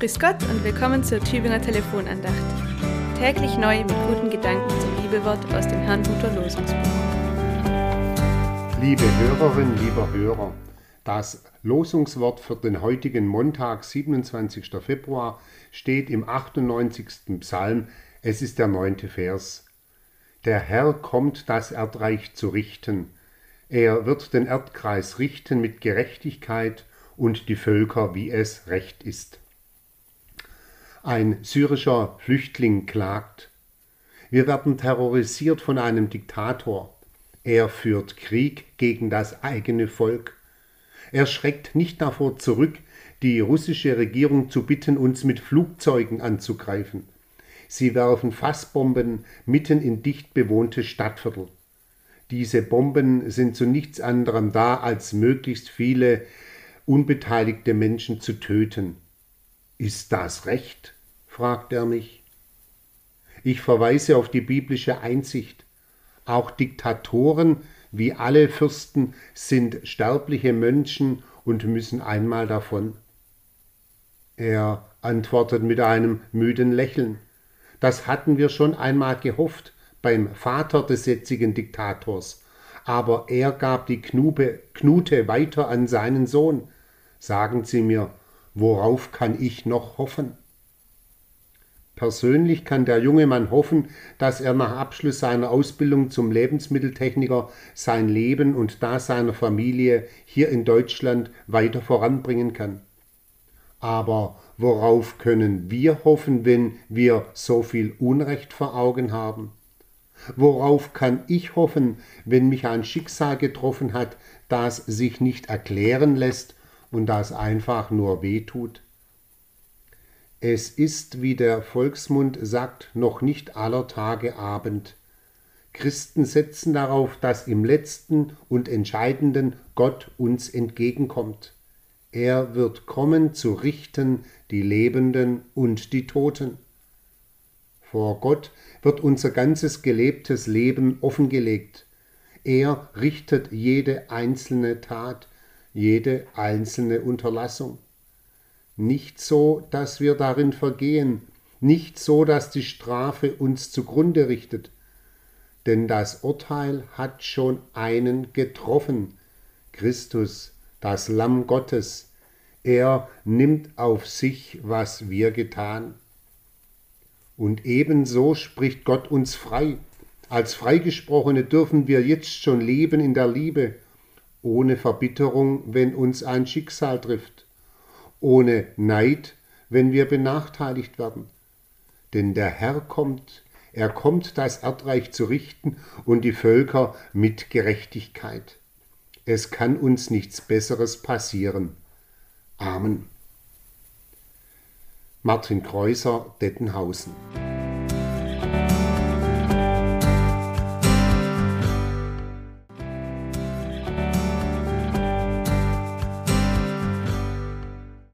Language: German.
Grüß Gott und willkommen zur Tübinger Telefonandacht. Täglich neu mit guten Gedanken zum Bibelwort aus dem Herrnhuter Losungsbuch. Liebe Hörerinnen, lieber Hörer, das Losungswort für den heutigen Montag, 27. Februar, steht im 98. Psalm. Es ist der neunte Vers. Der Herr kommt, das Erdreich zu richten. Er wird den Erdkreis richten mit Gerechtigkeit und die Völker, wie es recht ist. Ein syrischer Flüchtling klagt. Wir werden terrorisiert von einem Diktator. Er führt Krieg gegen das eigene Volk. Er schreckt nicht davor zurück, die russische Regierung zu bitten, uns mit Flugzeugen anzugreifen. Sie werfen Fassbomben mitten in dicht bewohnte Stadtviertel. Diese Bomben sind zu nichts anderem da, als möglichst viele unbeteiligte Menschen zu töten. Ist das recht? fragt er mich. Ich verweise auf die biblische Einsicht. Auch Diktatoren, wie alle Fürsten, sind sterbliche Menschen und müssen einmal davon. Er antwortet mit einem müden Lächeln. Das hatten wir schon einmal gehofft beim Vater des jetzigen Diktators, aber er gab die Knube, Knute weiter an seinen Sohn. Sagen Sie mir, worauf kann ich noch hoffen? Persönlich kann der junge Mann hoffen, dass er nach Abschluss seiner Ausbildung zum Lebensmitteltechniker sein Leben und das seiner Familie hier in Deutschland weiter voranbringen kann. Aber worauf können wir hoffen, wenn wir so viel Unrecht vor Augen haben? Worauf kann ich hoffen, wenn mich ein Schicksal getroffen hat, das sich nicht erklären lässt und das einfach nur wehtut? Es ist, wie der Volksmund sagt, noch nicht aller Tage Abend. Christen setzen darauf, dass im letzten und entscheidenden Gott uns entgegenkommt. Er wird kommen zu richten die Lebenden und die Toten. Vor Gott wird unser ganzes gelebtes Leben offengelegt. Er richtet jede einzelne Tat, jede einzelne Unterlassung nicht so, dass wir darin vergehen, nicht so, dass die Strafe uns zugrunde richtet, denn das Urteil hat schon einen getroffen, Christus, das Lamm Gottes, er nimmt auf sich, was wir getan. Und ebenso spricht Gott uns frei. Als Freigesprochene dürfen wir jetzt schon leben in der Liebe, ohne Verbitterung, wenn uns ein Schicksal trifft ohne Neid, wenn wir benachteiligt werden. Denn der Herr kommt, er kommt, das Erdreich zu richten und die Völker mit Gerechtigkeit. Es kann uns nichts Besseres passieren. Amen. Martin Kreuser, Dettenhausen